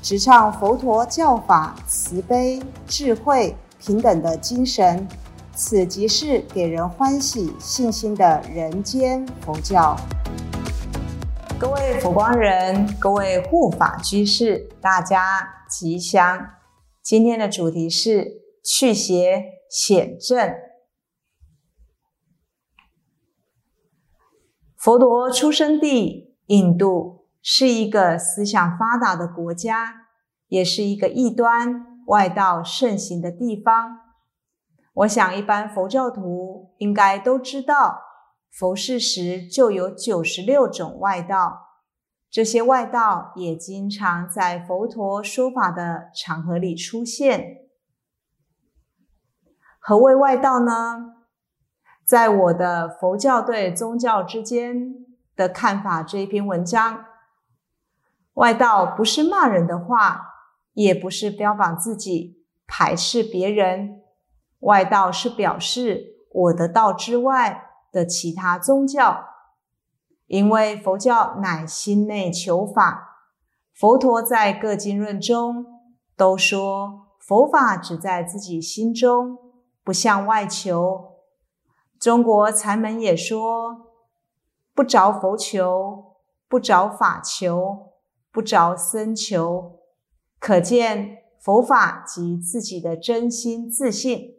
直唱佛陀教法慈悲、智慧、平等的精神。此即是给人欢喜、信心的人间佛教。各位佛光人，各位护法居士，大家吉祥。今天的主题是去邪显正。佛陀出生地印度是一个思想发达的国家，也是一个异端外道盛行的地方。我想，一般佛教徒应该都知道，佛世时就有九十六种外道，这些外道也经常在佛陀说法的场合里出现。何谓外道呢？在我的《佛教对宗教之间的看法》这一篇文章，外道不是骂人的话，也不是标榜自己排斥别人。外道是表示我的道之外的其他宗教，因为佛教乃心内求法。佛陀在各经论中都说，佛法只在自己心中，不向外求。中国禅门也说，不着佛求，不着法求，不着僧求。可见佛法及自己的真心自信。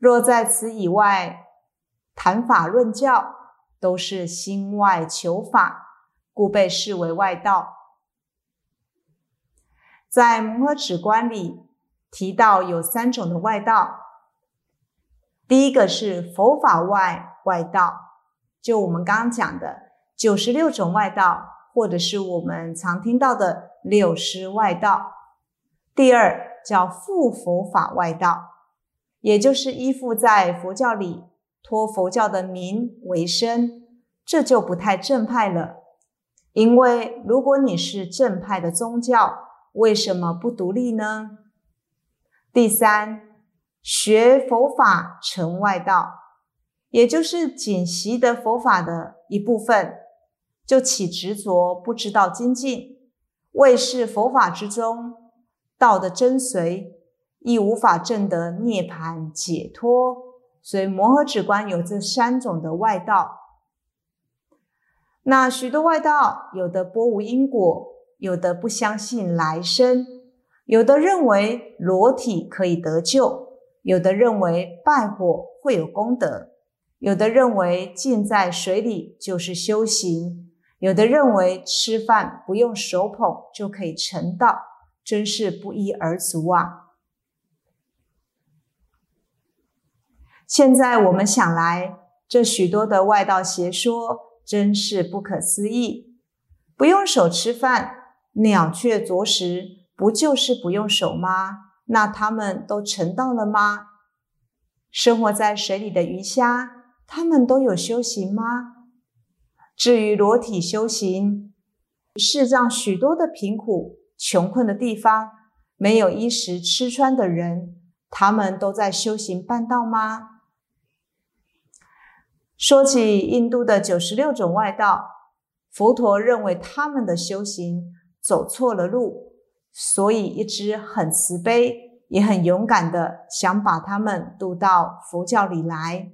若在此以外谈法论教，都是心外求法，故被视为外道。在摩诃止观里提到有三种的外道，第一个是佛法外外道，就我们刚刚讲的九十六种外道，或者是我们常听到的六师外道。第二叫附佛法外道。也就是依附在佛教里，托佛教的名为生，这就不太正派了。因为如果你是正派的宗教，为什么不独立呢？第三，学佛法成外道，也就是仅习得佛法的一部分，就起执着，不知道精进，未是佛法之中道的真髓。亦无法证得涅盘解脱，所以摩诃止观有这三种的外道。那许多外道，有的波无因果，有的不相信来生，有的认为裸体可以得救，有的认为拜火会有功德，有的认为浸在水里就是修行，有的认为吃饭不用手捧就可以成道，真是不一而足啊！现在我们想来，这许多的外道邪说真是不可思议。不用手吃饭，鸟雀啄食，不就是不用手吗？那他们都成道了吗？生活在水里的鱼虾，他们都有修行吗？至于裸体修行，世上许多的贫苦穷困的地方，没有衣食吃穿的人，他们都在修行办道吗？说起印度的九十六种外道，佛陀认为他们的修行走错了路，所以一直很慈悲，也很勇敢的想把他们渡到佛教里来。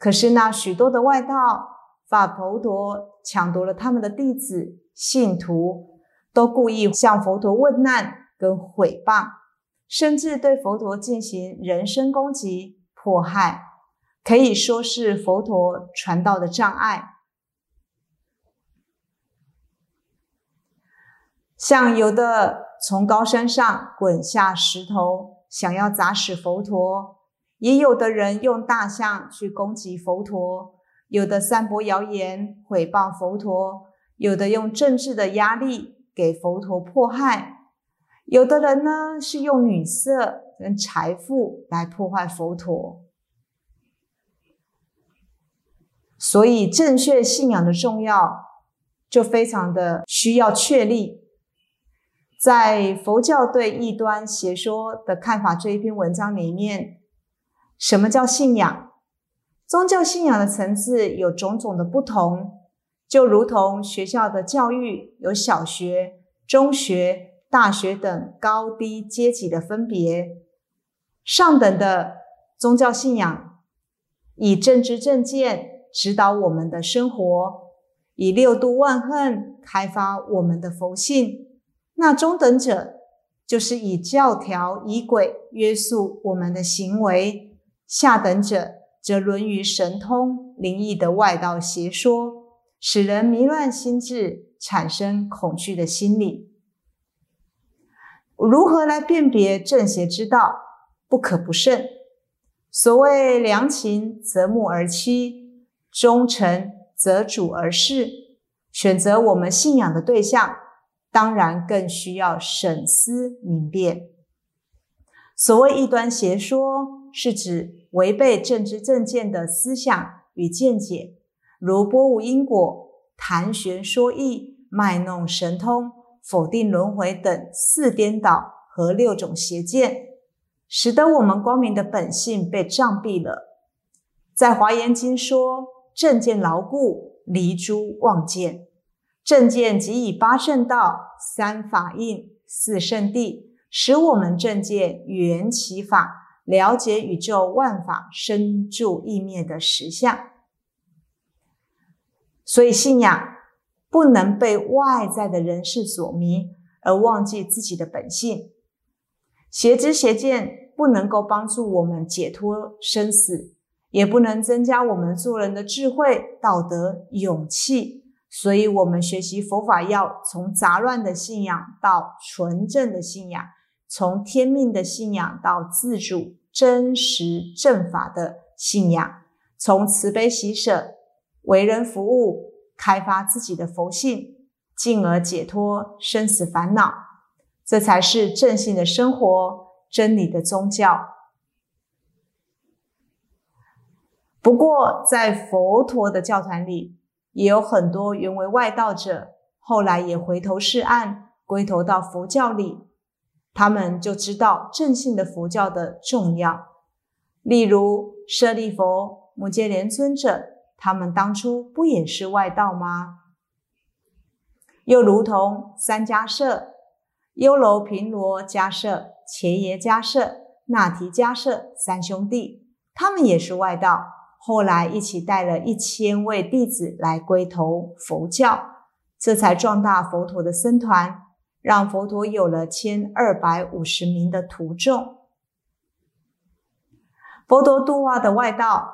可是那许多的外道，把佛陀抢夺了他们的弟子信徒，都故意向佛陀问难跟毁谤，甚至对佛陀进行人身攻击迫害。可以说是佛陀传道的障碍。像有的从高山上滚下石头，想要砸死佛陀；也有的人用大象去攻击佛陀；有的散播谣言毁谤佛陀；有的用政治的压力给佛陀迫害；有的人呢是用女色跟财富来破坏佛陀。所以正确信仰的重要，就非常的需要确立。在佛教对异端邪说的看法这一篇文章里面，什么叫信仰？宗教信仰的层次有种种的不同，就如同学校的教育有小学、中学、大学等高低阶级的分别。上等的宗教信仰以政治正见指导我们的生活，以六度万恨开发我们的佛性。那中等者就是以教条、仪轨约束我们的行为；下等者则沦于神通灵异的外道邪说，使人迷乱心智，产生恐惧的心理。如何来辨别正邪之道？不可不慎。所谓良禽择木而栖，忠臣择主而事。选择我们信仰的对象。当然，更需要审思明辨。所谓异端邪说，是指违背政治正见的思想与见解，如波无因果、谈玄说义、卖弄神通、否定轮回等四颠倒和六种邪见，使得我们光明的本性被障蔽了。在华严经说：“正见牢固，离诸妄见。”正见即以八正道、三法印、四圣谛，使我们正见缘起法，了解宇宙万法生住意灭的实相。所以，信仰不能被外在的人事所迷，而忘记自己的本性。邪知邪见不能够帮助我们解脱生死，也不能增加我们做人的智慧、道德、勇气。所以，我们学习佛法要从杂乱的信仰到纯正的信仰，从天命的信仰到自主真实正法的信仰，从慈悲喜舍、为人服务，开发自己的佛性，进而解脱生死烦恼。这才是正信的生活，真理的宗教。不过，在佛陀的教团里，也有很多原为外道者，后来也回头是岸，归投到佛教里。他们就知道正信的佛教的重要。例如舍利佛、摩揭连尊者，他们当初不也是外道吗？又如同三迦舍、优楼频罗迦舍、伽耶迦舍、那提迦舍三兄弟，他们也是外道。后来一起带了一千位弟子来归投佛教，这才壮大佛陀的僧团，让佛陀有了千二百五十名的徒众。佛陀度化的外道，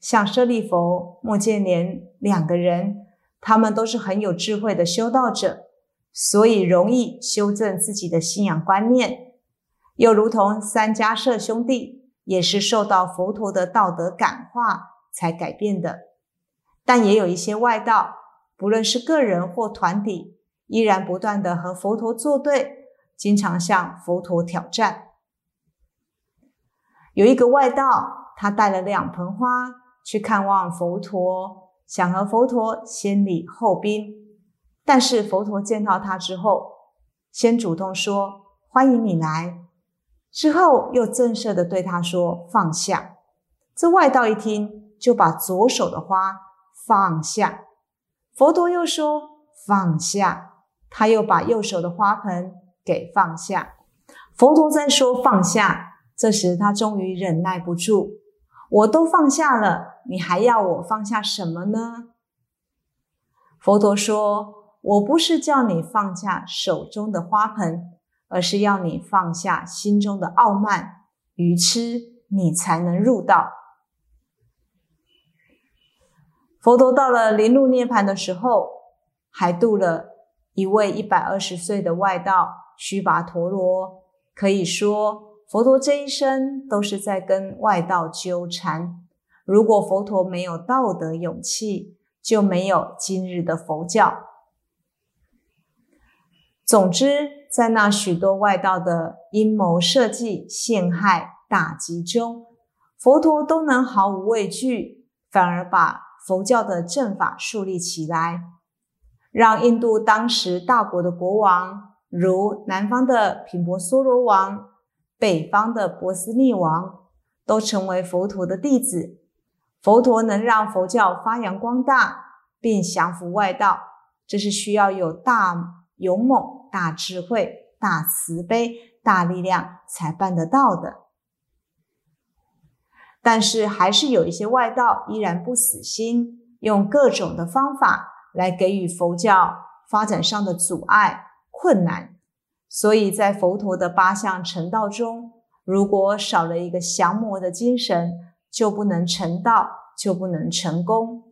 像舍利佛、莫建连两个人，他们都是很有智慧的修道者，所以容易修正自己的信仰观念，又如同三迦舍兄弟。也是受到佛陀的道德感化才改变的，但也有一些外道，不论是个人或团体，依然不断的和佛陀作对，经常向佛陀挑战。有一个外道，他带了两盆花去看望佛陀，想和佛陀先礼后兵，但是佛陀见到他之后，先主动说：“欢迎你来。”之后又正式的对他说：“放下。”这外道一听，就把左手的花放下。佛陀又说：“放下。”他又把右手的花盆给放下。佛陀在说放下，这时他终于忍耐不住：“我都放下了，你还要我放下什么呢？”佛陀说：“我不是叫你放下手中的花盆。”而是要你放下心中的傲慢、愚痴，你才能入道。佛陀到了临入涅盘的时候，还度了一位一百二十岁的外道须跋陀罗。可以说，佛陀这一生都是在跟外道纠缠。如果佛陀没有道德勇气，就没有今日的佛教。总之。在那许多外道的阴谋设计、陷害、打击中，佛陀都能毫无畏惧，反而把佛教的正法树立起来，让印度当时大国的国王，如南方的频婆娑罗王、北方的波斯匿王，都成为佛陀的弟子。佛陀能让佛教发扬光大，并降服外道，这是需要有大勇猛、大智慧、大慈悲、大力量才办得到的。但是，还是有一些外道依然不死心，用各种的方法来给予佛教发展上的阻碍、困难。所以在佛陀的八相成道中，如果少了一个降魔的精神，就不能成道，就不能成功。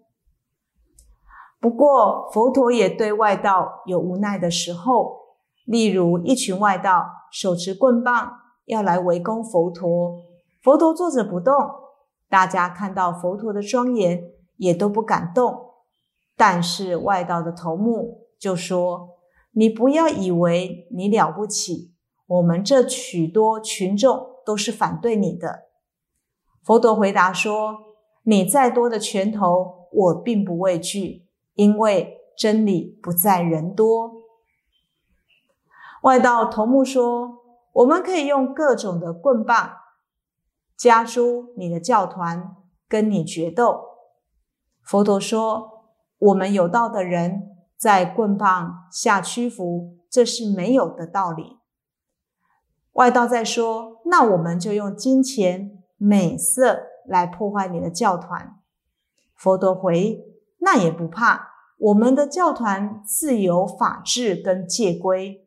不过，佛陀也对外道有无奈的时候，例如一群外道手持棍棒要来围攻佛陀，佛陀坐着不动，大家看到佛陀的庄严，也都不敢动。但是外道的头目就说：“你不要以为你了不起，我们这许多群众都是反对你的。”佛陀回答说：“你再多的拳头，我并不畏惧，因为真理不在人多。”外道头目说：“我们可以用各种的棍棒夹住你的教团，跟你决斗。”佛陀说：“我们有道的人在棍棒下屈服，这是没有的道理。”外道在说：“那我们就用金钱。”美色来破坏你的教团，佛陀回：那也不怕，我们的教团自有法治跟戒规。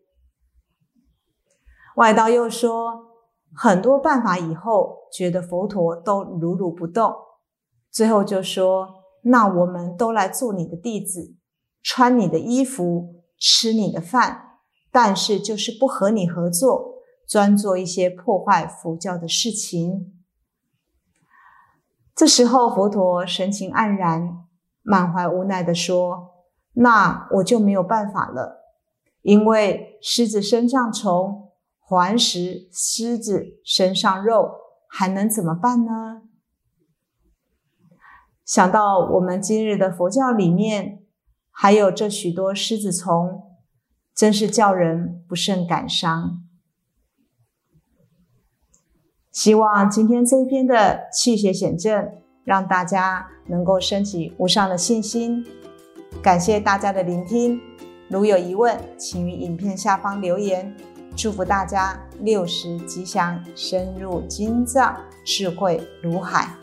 外道又说很多办法，以后觉得佛陀都如如不动，最后就说：那我们都来做你的弟子，穿你的衣服，吃你的饭，但是就是不和你合作，专做一些破坏佛教的事情。这时候，佛陀神情黯然，满怀无奈地说：“那我就没有办法了，因为狮子身上虫，环食狮子身上肉，还能怎么办呢？”想到我们今日的佛教里面还有这许多狮子虫，真是叫人不胜感伤。希望今天这一篇的气血显正，让大家能够升起无上的信心。感谢大家的聆听，如有疑问，请于影片下方留言。祝福大家六十吉祥，深入经藏，智慧如海。